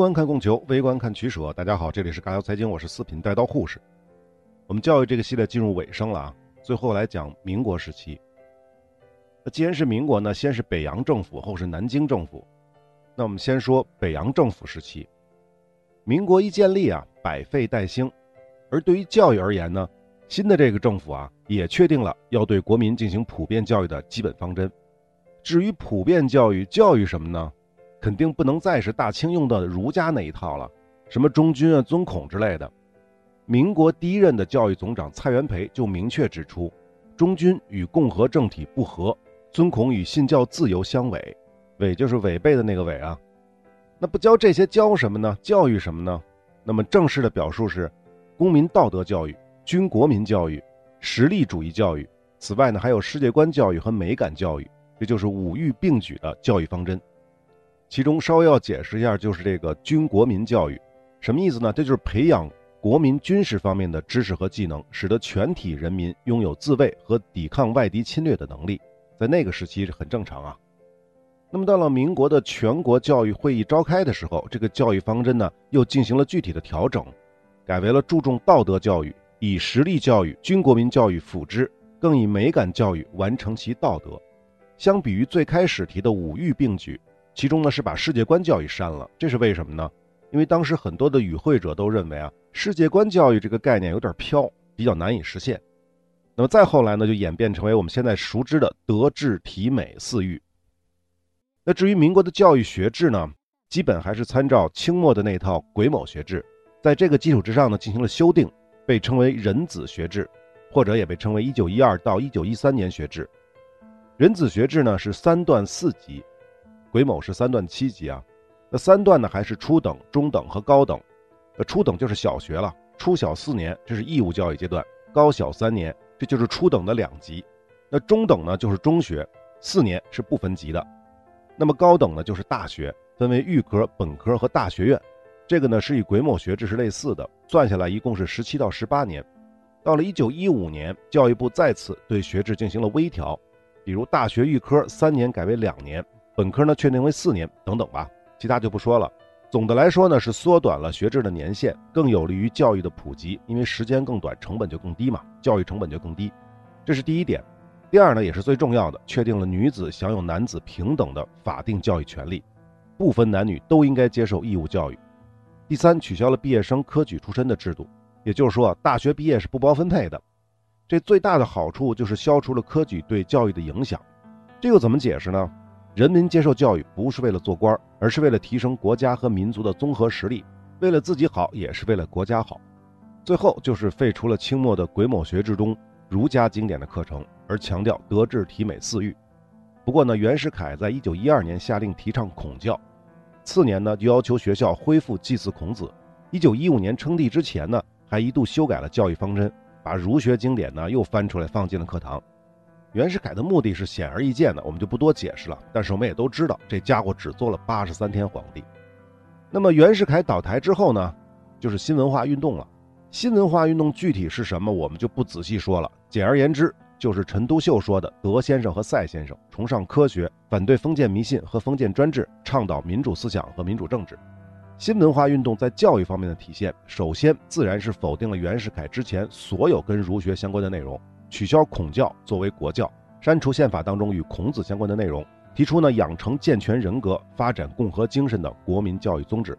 观看供求，微观看取舍。大家好，这里是尬聊财经，我是四品带刀护士。我们教育这个系列进入尾声了啊，最后来讲民国时期。那既然是民国呢，先是北洋政府，后是南京政府。那我们先说北洋政府时期。民国一建立啊，百废待兴，而对于教育而言呢，新的这个政府啊，也确定了要对国民进行普遍教育的基本方针。至于普遍教育，教育什么呢？肯定不能再是大清用的儒家那一套了，什么忠君啊、尊孔之类的。民国第一任的教育总长蔡元培就明确指出，忠君与共和政体不合，尊孔与信教自由相违，违就是违背的那个违啊。那不教这些教什么呢？教育什么呢？那么正式的表述是，公民道德教育、军国民教育、实力主义教育。此外呢，还有世界观教育和美感教育，这就是五育并举的教育方针。其中稍微要解释一下，就是这个军国民教育，什么意思呢？这就是培养国民军事方面的知识和技能，使得全体人民拥有自卫和抵抗外敌侵略的能力。在那个时期是很正常啊。那么到了民国的全国教育会议召开的时候，这个教育方针呢又进行了具体的调整，改为了注重道德教育，以实力教育、军国民教育辅之，更以美感教育完成其道德。相比于最开始提的五育并举。其中呢是把世界观教育删了，这是为什么呢？因为当时很多的与会者都认为啊，世界观教育这个概念有点飘，比较难以实现。那么再后来呢，就演变成为我们现在熟知的德智体美四育。那至于民国的教育学制呢，基本还是参照清末的那套癸卯学制，在这个基础之上呢进行了修订，被称为壬子学制，或者也被称为一九一二到一九一三年学制。壬子学制呢是三段四级。癸卯是三段七级啊，那三段呢还是初等、中等和高等。那初等就是小学了，初小四年，这是义务教育阶段；高小三年，这就是初等的两级。那中等呢就是中学，四年是不分级的。那么高等呢就是大学，分为预科、本科和大学院。这个呢是与癸卯学制是类似的，算下来一共是十七到十八年。到了一九一五年，教育部再次对学制进行了微调，比如大学预科三年改为两年。本科呢确定为四年等等吧，其他就不说了。总的来说呢是缩短了学制的年限，更有利于教育的普及，因为时间更短，成本就更低嘛，教育成本就更低。这是第一点。第二呢也是最重要的，确定了女子享有男子平等的法定教育权利，不分男女都应该接受义务教育。第三，取消了毕业生科举出身的制度，也就是说大学毕业是不包分配的。这最大的好处就是消除了科举对教育的影响。这又怎么解释呢？人民接受教育不是为了做官，而是为了提升国家和民族的综合实力，为了自己好，也是为了国家好。最后就是废除了清末的癸卯学制中儒家经典的课程，而强调德智体美四育。不过呢，袁世凯在一九一二年下令提倡孔教，次年呢就要求学校恢复祭祀孔子。一九一五年称帝之前呢，还一度修改了教育方针，把儒学经典呢又翻出来放进了课堂。袁世凯的目的是显而易见的，我们就不多解释了。但是我们也都知道，这家伙只做了八十三天皇帝。那么袁世凯倒台之后呢，就是新文化运动了。新文化运动具体是什么，我们就不仔细说了。简而言之，就是陈独秀说的德先生和赛先生，崇尚科学，反对封建迷信和封建专制，倡导民主思想和民主政治。新文化运动在教育方面的体现，首先自然是否定了袁世凯之前所有跟儒学相关的内容。取消孔教作为国教，删除宪法当中与孔子相关的内容，提出呢养成健全人格、发展共和精神的国民教育宗旨。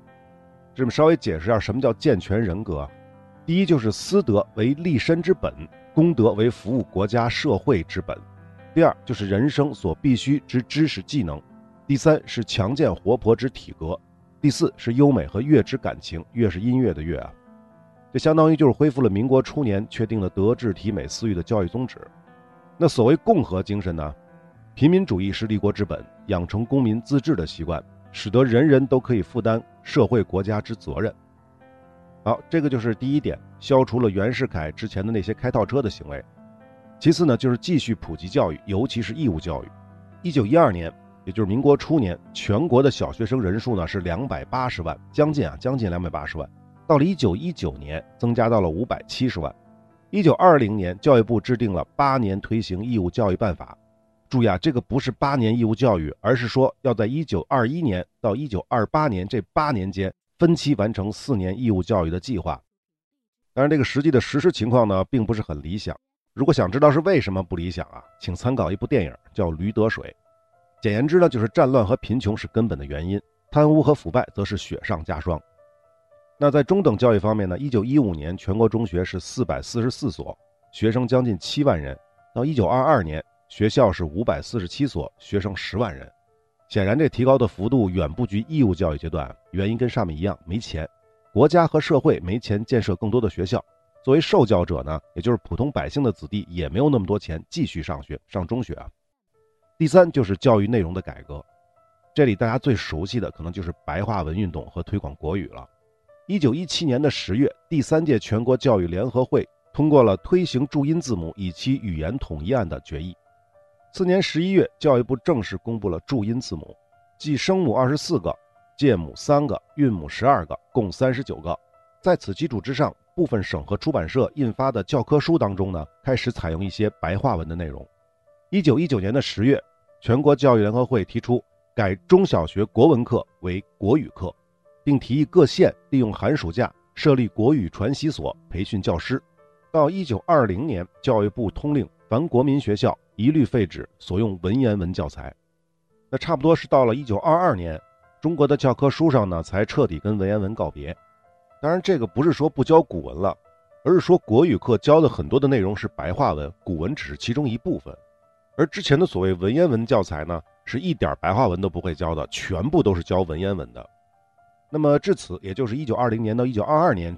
这么稍微解释一下什么叫健全人格。第一就是私德为立身之本，公德为服务国家社会之本。第二就是人生所必须之知识技能。第三是强健活泼之体格。第四是优美和乐之感情，乐是音乐的乐啊。这相当于就是恢复了民国初年确定的德智体美四育的教育宗旨。那所谓共和精神呢？平民主义是立国之本，养成公民自治的习惯，使得人人都可以负担社会国家之责任。好，这个就是第一点，消除了袁世凯之前的那些开套车的行为。其次呢，就是继续普及教育，尤其是义务教育。一九一二年，也就是民国初年，全国的小学生人数呢是两百八十万，将近啊，将近两百八十万。到了一九一九年，增加到了五百七十万。一九二零年，教育部制定了八年推行义务教育办法。注意啊，这个不是八年义务教育，而是说要在一九二一年到一九二八年这八年间，分期完成四年义务教育的计划。当然，这个实际的实施情况呢，并不是很理想。如果想知道是为什么不理想啊，请参考一部电影叫《驴得水》。简言之呢，就是战乱和贫穷是根本的原因，贪污和腐败则是雪上加霜。那在中等教育方面呢，一九一五年全国中学是四百四十四所，学生将近七万人；到一九二二年，学校是五百四十七所，学生十万人。显然，这提高的幅度远不及义务教育阶段。原因跟上面一样，没钱，国家和社会没钱建设更多的学校。作为受教者呢，也就是普通百姓的子弟，也没有那么多钱继续上学上中学啊。第三就是教育内容的改革，这里大家最熟悉的可能就是白话文运动和推广国语了。一九一七年的十月，第三届全国教育联合会通过了推行注音字母以其语言统一案的决议。次年十一月，教育部正式公布了注音字母，即声母二十四个，介母三个，韵母十二个，共三十九个。在此基础之上，部分省和出版社印发的教科书当中呢，开始采用一些白话文的内容。一九一九年的十月，全国教育联合会提出改中小学国文课为国语课，并提议各县利用寒暑假设立国语传习所，培训教师。到一九二零年，教育部通令凡国民学校。一律废止所用文言文教材，那差不多是到了一九二二年，中国的教科书上呢才彻底跟文言文告别。当然，这个不是说不教古文了，而是说国语课教的很多的内容是白话文，古文只是其中一部分。而之前的所谓文言文教材呢，是一点白话文都不会教的，全部都是教文言文的。那么至此，也就是一九二零年到一九二二年，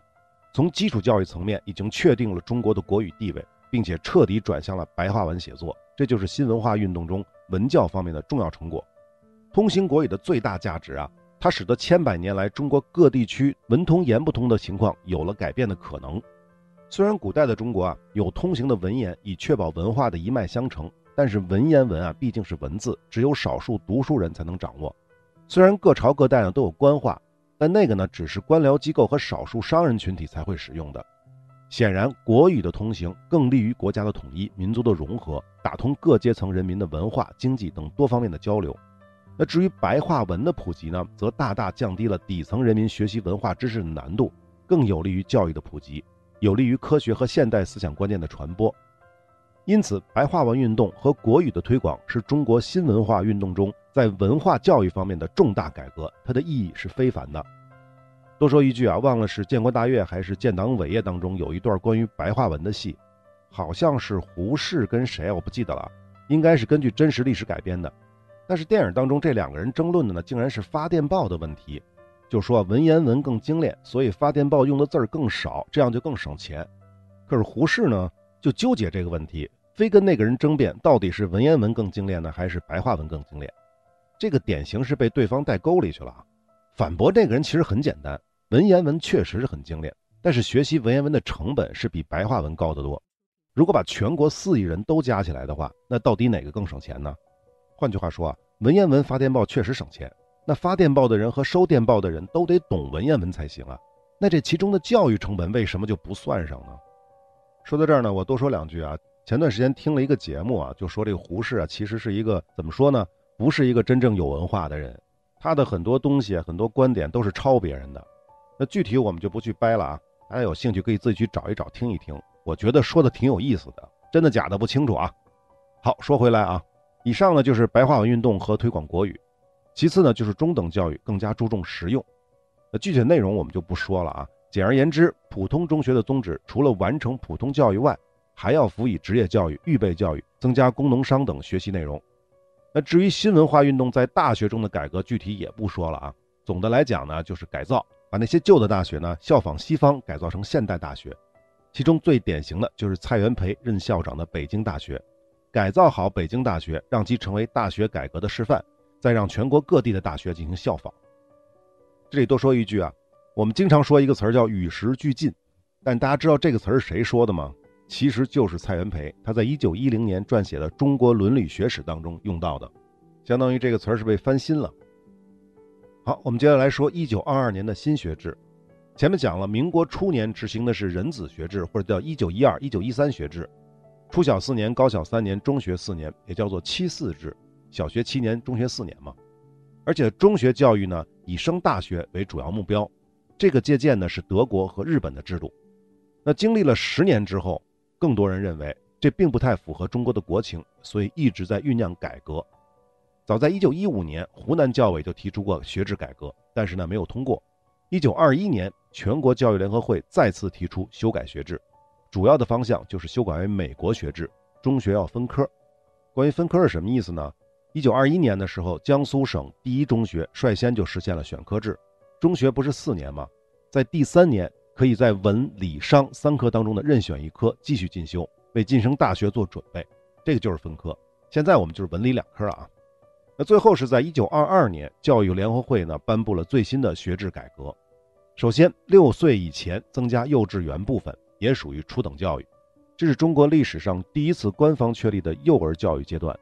从基础教育层面已经确定了中国的国语地位，并且彻底转向了白话文写作。这就是新文化运动中文教方面的重要成果。通行国语的最大价值啊，它使得千百年来中国各地区文通言不通的情况有了改变的可能。虽然古代的中国啊有通行的文言，以确保文化的一脉相承，但是文言文啊毕竟是文字，只有少数读书人才能掌握。虽然各朝各代呢都有官话，但那个呢只是官僚机构和少数商人群体才会使用的。显然，国语的通行更利于国家的统一、民族的融合，打通各阶层人民的文化、经济等多方面的交流。那至于白话文的普及呢，则大大降低了底层人民学习文化知识的难度，更有利于教育的普及，有利于科学和现代思想观念的传播。因此，白话文运动和国语的推广是中国新文化运动中在文化教育方面的重大改革，它的意义是非凡的。多说一句啊，忘了是建国大业还是建党伟业当中有一段关于白话文的戏，好像是胡适跟谁，我不记得了，应该是根据真实历史改编的。但是电影当中这两个人争论的呢，竟然是发电报的问题，就说文言文更精炼，所以发电报用的字儿更少，这样就更省钱。可是胡适呢，就纠结这个问题，非跟那个人争辩到底是文言文更精炼呢，还是白话文更精炼。这个典型是被对方带沟里去了啊。反驳这个人其实很简单。文言文确实是很精炼，但是学习文言文的成本是比白话文高得多。如果把全国四亿人都加起来的话，那到底哪个更省钱呢？换句话说啊，文言文发电报确实省钱，那发电报的人和收电报的人都得懂文言文才行啊。那这其中的教育成本为什么就不算上呢？说到这儿呢，我多说两句啊。前段时间听了一个节目啊，就说这个胡适啊，其实是一个怎么说呢？不是一个真正有文化的人，他的很多东西、很多观点都是抄别人的。那具体我们就不去掰了啊，大家有兴趣可以自己去找一找听一听，我觉得说的挺有意思的，真的假的不清楚啊。好，说回来啊，以上呢就是白话文运动和推广国语，其次呢就是中等教育更加注重实用。那具体内容我们就不说了啊。简而言之，普通中学的宗旨除了完成普通教育外，还要辅以职业教育、预备教育，增加工农商等学习内容。那至于新文化运动在大学中的改革，具体也不说了啊。总的来讲呢，就是改造。把那些旧的大学呢，效仿西方改造成现代大学，其中最典型的就是蔡元培任校长的北京大学，改造好北京大学，让其成为大学改革的示范，再让全国各地的大学进行效仿。这里多说一句啊，我们经常说一个词儿叫与时俱进，但大家知道这个词儿是谁说的吗？其实就是蔡元培，他在一九一零年撰写的《中国伦理学史》当中用到的，相当于这个词儿是被翻新了。好，我们接下来说一九二二年的新学制。前面讲了，民国初年执行的是人子学制，或者叫一九一二、一九一三学制，初小四年，高小三年，中学四年，也叫做七四制，小学七年，中学四年嘛。而且中学教育呢，以升大学为主要目标，这个借鉴呢是德国和日本的制度。那经历了十年之后，更多人认为这并不太符合中国的国情，所以一直在酝酿改革。早在1915年，湖南教委就提出过学制改革，但是呢没有通过。1921年，全国教育联合会再次提出修改学制，主要的方向就是修改为美国学制，中学要分科。关于分科是什么意思呢？一九二一年的时候，江苏省第一中学率先就实现了选科制。中学不是四年吗？在第三年，可以在文、理、商三科当中的任选一科继续进修，为晋升大学做准备。这个就是分科。现在我们就是文理两科了啊。那最后是在一九二二年，教育联合会呢颁布了最新的学制改革。首先，六岁以前增加幼稚园部分，也属于初等教育。这是中国历史上第一次官方确立的幼儿教育阶段。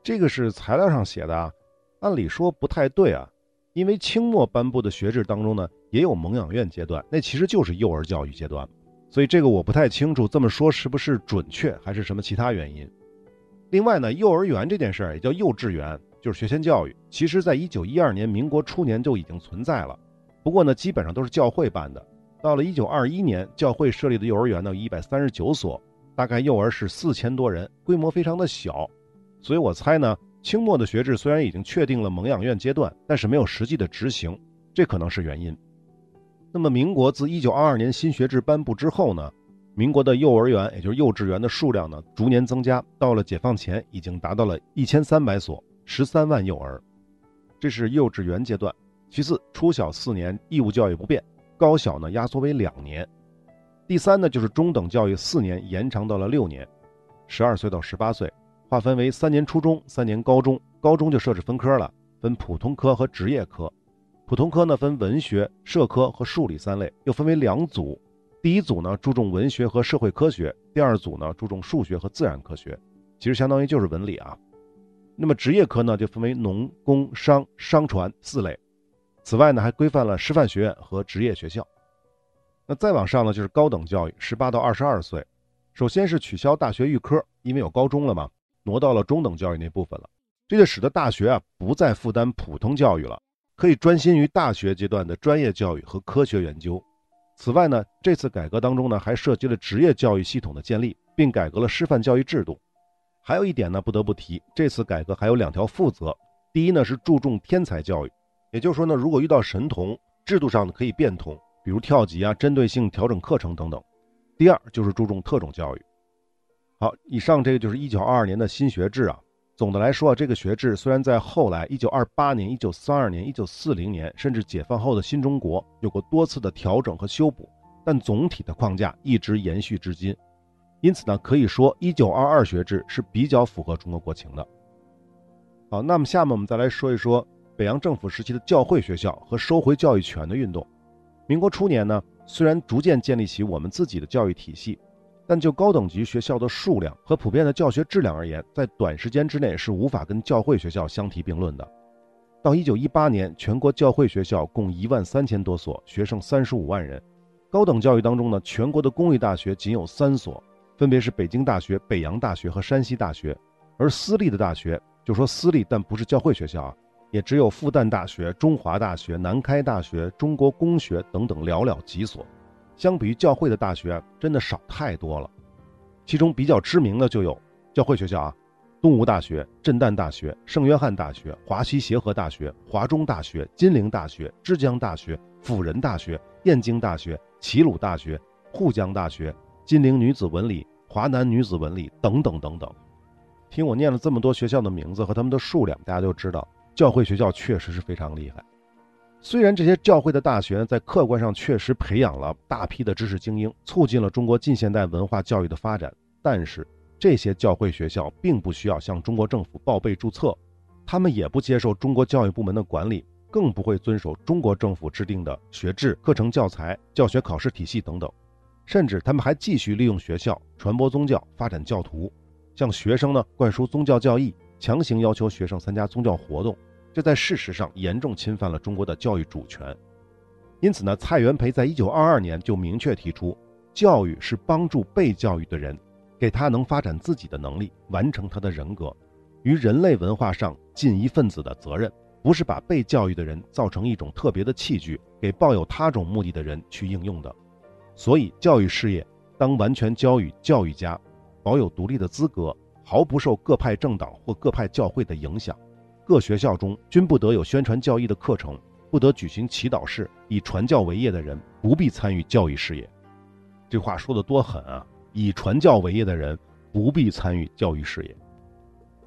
这个是材料上写的啊，按理说不太对啊，因为清末颁布的学制当中呢，也有蒙养院阶段，那其实就是幼儿教育阶段，所以这个我不太清楚，这么说是不是准确，还是什么其他原因？另外呢，幼儿园这件事儿也叫幼稚园，就是学前教育，其实在一九一二年民国初年就已经存在了，不过呢，基本上都是教会办的。到了一九二一年，教会设立的幼儿园呢，一百三十九所，大概幼儿是四千多人，规模非常的小。所以我猜呢，清末的学制虽然已经确定了蒙养院阶段，但是没有实际的执行，这可能是原因。那么，民国自一九二二年新学制颁布之后呢，民国的幼儿园，也就是幼稚园的数量呢，逐年增加，到了解放前已经达到了一千三百所，十三万幼儿。这是幼稚园阶段。其次，初小四年义务教育不变，高小呢压缩为两年。第三呢，就是中等教育四年延长到了六年，十二岁到十八岁。划分为三年初中、三年高中，高中就设置分科了，分普通科和职业科。普通科呢分文学、社科和数理三类，又分为两组。第一组呢注重文学和社会科学，第二组呢注重数学和自然科学，其实相当于就是文理啊。那么职业科呢就分为农、工、商、商船四类。此外呢还规范了师范学院和职业学校。那再往上呢就是高等教育，十八到二十二岁，首先是取消大学预科，因为有高中了嘛。挪到了中等教育那部分了，这就使得大学啊不再负担普通教育了，可以专心于大学阶段的专业教育和科学研究。此外呢，这次改革当中呢还涉及了职业教育系统的建立，并改革了师范教育制度。还有一点呢不得不提，这次改革还有两条负责：第一呢是注重天才教育，也就是说呢，如果遇到神童，制度上可以变通，比如跳级啊、针对性调整课程等等；第二就是注重特种教育。好，以上这个就是一九二二年的新学制啊。总的来说啊，这个学制虽然在后来一九二八年、一九三二年、一九四零年，甚至解放后的新中国有过多次的调整和修补，但总体的框架一直延续至今。因此呢，可以说一九二二学制是比较符合中国国情的。好，那么下面我们再来说一说北洋政府时期的教会学校和收回教育权的运动。民国初年呢，虽然逐渐建立起我们自己的教育体系。但就高等级学校的数量和普遍的教学质量而言，在短时间之内是无法跟教会学校相提并论的。到一九一八年，全国教会学校共一万三千多所，学生三十五万人。高等教育当中呢，全国的公立大学仅有三所，分别是北京大学、北洋大学和山西大学。而私立的大学，就说私立但不是教会学校啊，也只有复旦大学、中华大学、南开大学、中国工学等等寥寥几所。相比于教会的大学，真的少太多了。其中比较知名的就有教会学校啊，东吴大学、震旦大学、圣约翰大学、华西协和大学、华中大学、金陵大学、枝江大学、辅仁大学、燕京大学、齐鲁大学、沪江大学、金陵女子文理、华南女子文理等等等等。听我念了这么多学校的名字和他们的数量，大家就知道教会学校确实是非常厉害。虽然这些教会的大学在客观上确实培养了大批的知识精英，促进了中国近现代文化教育的发展，但是这些教会学校并不需要向中国政府报备注册，他们也不接受中国教育部门的管理，更不会遵守中国政府制定的学制、课程教材、教学考试体系等等，甚至他们还继续利用学校传播宗教、发展教徒，向学生呢灌输宗教教义，强行要求学生参加宗教活动。这在事实上严重侵犯了中国的教育主权，因此呢，蔡元培在一九二二年就明确提出，教育是帮助被教育的人，给他能发展自己的能力，完成他的人格，于人类文化上尽一份子的责任，不是把被教育的人造成一种特别的器具，给抱有他种目的的人去应用的。所以，教育事业当完全交予教育家，保有独立的资格，毫不受各派政党或各派教会的影响。各学校中均不得有宣传教义的课程，不得举行祈祷式。以传教为业的人不必参与教育事业。这话说的多狠啊！以传教为业的人不必参与教育事业。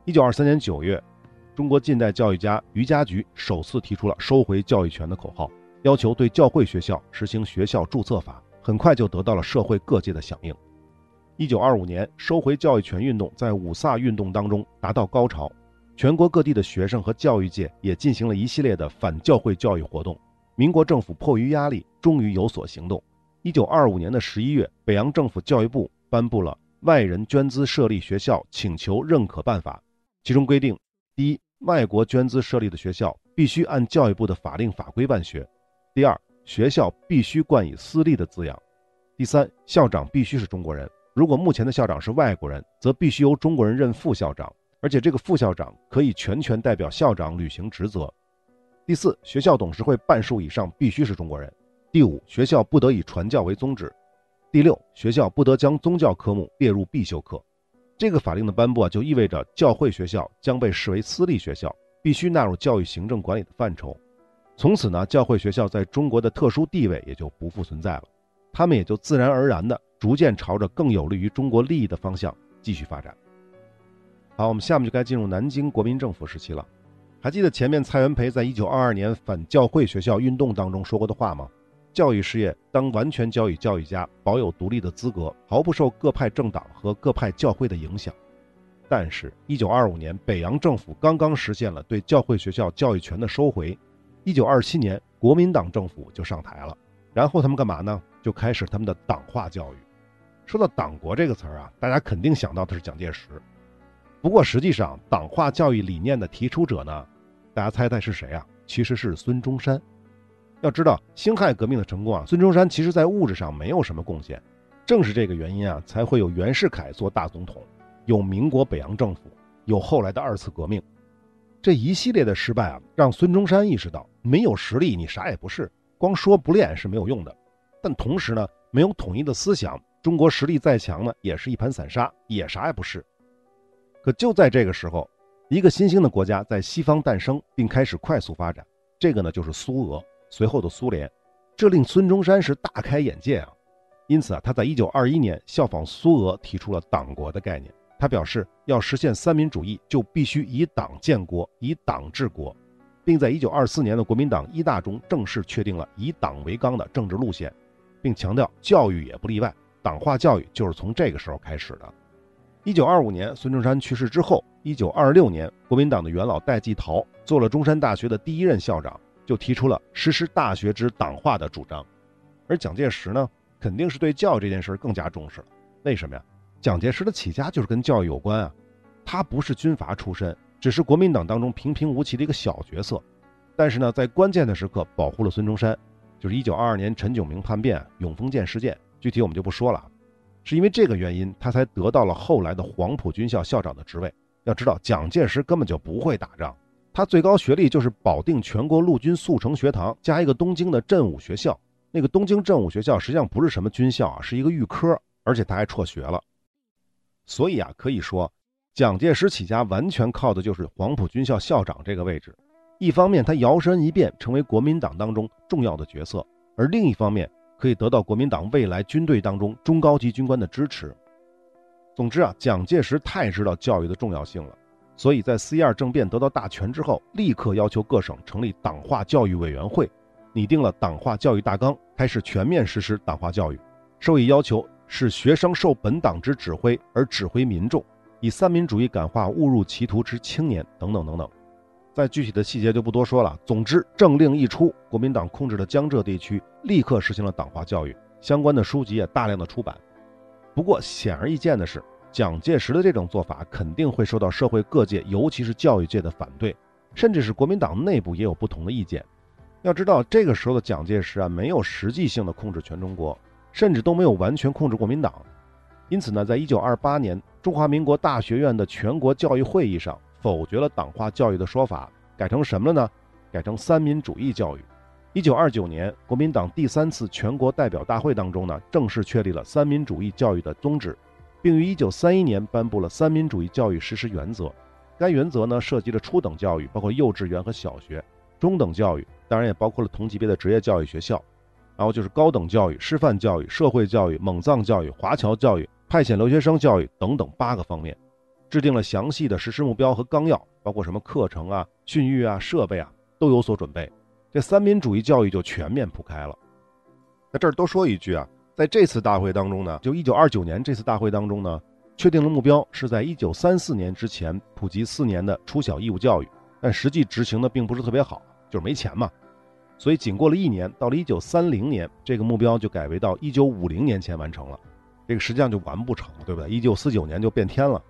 一九二三年九月，中国近代教育家于家菊首次提出了收回教育权的口号，要求对教会学校实行学校注册法。很快就得到了社会各界的响应。一九二五年，收回教育权运动在五卅运动当中达到高潮，全国各地的学生和教育界也进行了一系列的反教会教育活动。民国政府迫于压力，终于有所行动。一九二五年的十一月，北洋政府教育部颁布了《外人捐资设立学校请求认可办法》，其中规定：第一，外国捐资设立的学校必须按教育部的法令法规办学；第二，学校必须冠以“私立”的字样。第三，校长必须是中国人。如果目前的校长是外国人，则必须由中国人任副校长，而且这个副校长可以全权代表校长履行职责。第四，学校董事会半数以上必须是中国人。第五，学校不得以传教为宗旨。第六，学校不得将宗教科目列入必修课。这个法令的颁布啊，就意味着教会学校将被视为私立学校，必须纳入教育行政管理的范畴。从此呢，教会学校在中国的特殊地位也就不复存在了，他们也就自然而然的逐渐朝着更有利于中国利益的方向继续发展。好，我们下面就该进入南京国民政府时期了。还记得前面蔡元培在一九二二年反教会学校运动当中说过的话吗？教育事业当完全交予教育家，保有独立的资格，毫不受各派政党和各派教会的影响。但是，一九二五年北洋政府刚刚实现了对教会学校教育权的收回。一九二七年，国民党政府就上台了，然后他们干嘛呢？就开始他们的党化教育。说到“党国”这个词儿啊，大家肯定想到的是蒋介石。不过实际上，党化教育理念的提出者呢，大家猜猜是谁啊？其实是孙中山。要知道，辛亥革命的成功啊，孙中山其实在物质上没有什么贡献。正是这个原因啊，才会有袁世凯做大总统，有民国北洋政府，有后来的二次革命。这一系列的失败啊，让孙中山意识到，没有实力你啥也不是，光说不练是没有用的。但同时呢，没有统一的思想，中国实力再强呢，也是一盘散沙，也啥也不是。可就在这个时候，一个新兴的国家在西方诞生，并开始快速发展。这个呢，就是苏俄，随后的苏联。这令孙中山是大开眼界啊。因此啊，他在一九二一年效仿苏俄，提出了党国的概念。他表示，要实现三民主义，就必须以党建国，以党治国，并在一九二四年的国民党一大中正式确定了以党为纲的政治路线，并强调教育也不例外，党化教育就是从这个时候开始的。一九二五年，孙中山去世之后，一九二六年，国民党的元老戴季陶做了中山大学的第一任校长，就提出了实施大学之党化的主张。而蒋介石呢，肯定是对教育这件事更加重视了。为什么呀？蒋介石的起家就是跟教育有关啊，他不是军阀出身，只是国民党当中平平无奇的一个小角色，但是呢，在关键的时刻保护了孙中山，就是一九二二年陈炯明叛变、永丰舰事件，具体我们就不说了，是因为这个原因，他才得到了后来的黄埔军校校长的职位。要知道，蒋介石根本就不会打仗，他最高学历就是保定全国陆军速成学堂加一个东京的振武学校，那个东京振武学校实际上不是什么军校啊，是一个预科，而且他还辍学了。所以啊，可以说，蒋介石起家完全靠的就是黄埔军校校长这个位置。一方面，他摇身一变成为国民党当中重要的角色；而另一方面，可以得到国民党未来军队当中中高级军官的支持。总之啊，蒋介石太知道教育的重要性了，所以在四一二政变得到大权之后，立刻要求各省成立党化教育委员会，拟定了党化教育大纲，开始全面实施党化教育，授意要求。使学生受本党之指挥而指挥民众，以三民主义感化误入歧途之青年等等等等，在具体的细节就不多说了。总之，政令一出，国民党控制的江浙地区立刻实行了党化教育，相关的书籍也大量的出版。不过，显而易见的是，蒋介石的这种做法肯定会受到社会各界，尤其是教育界的反对，甚至是国民党内部也有不同的意见。要知道，这个时候的蒋介石啊，没有实际性的控制全中国。甚至都没有完全控制国民党，因此呢，在一九二八年中华民国大学院的全国教育会议上否决了党化教育的说法，改成什么了呢？改成三民主义教育。一九二九年，国民党第三次全国代表大会当中呢，正式确立了三民主义教育的宗旨，并于一九三一年颁布了三民主义教育实施原则。该原则呢，涉及了初等教育，包括幼稚园和小学；中等教育，当然也包括了同级别的职业教育学校；然后就是高等教育、师范教育、社会教育、蒙藏教育、华侨教育、派遣留学生教育等等八个方面，制定了详细的实施目标和纲要，包括什么课程啊、训育啊、设备啊都有所准备。这三民主义教育就全面铺开了。在这儿多说一句啊，在这次大会当中呢，就一九二九年这次大会当中呢。确定了目标是在一九三四年之前普及四年的初小义务教育，但实际执行的并不是特别好，就是没钱嘛。所以仅过了一年，到了一九三零年，这个目标就改为到一九五零年前完成了。这个实际上就完不成，对不对？一九四九年就变天了。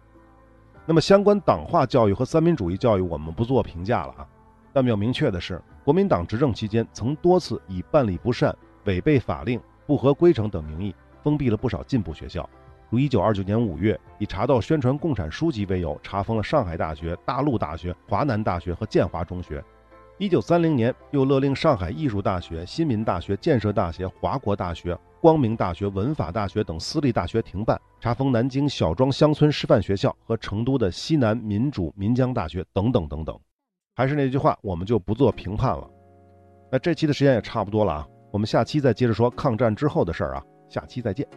那么相关党化教育和三民主义教育，我们不做评价了啊。但要明确的是，国民党执政期间曾多次以办理不善、违背法令、不合规程等名义，封闭了不少进步学校。如一九二九年五月，以查到宣传共产书籍为由，查封了上海大学、大陆大学、华南大学和建华中学。一九三零年，又勒令上海艺术大学、新民大学、建设大学、华国大学、光明大学、文法大学等私立大学停办，查封南京小庄乡村师范学校和成都的西南民主岷江大学等等等等。还是那句话，我们就不做评判了。那这期的时间也差不多了啊，我们下期再接着说抗战之后的事儿啊，下期再见。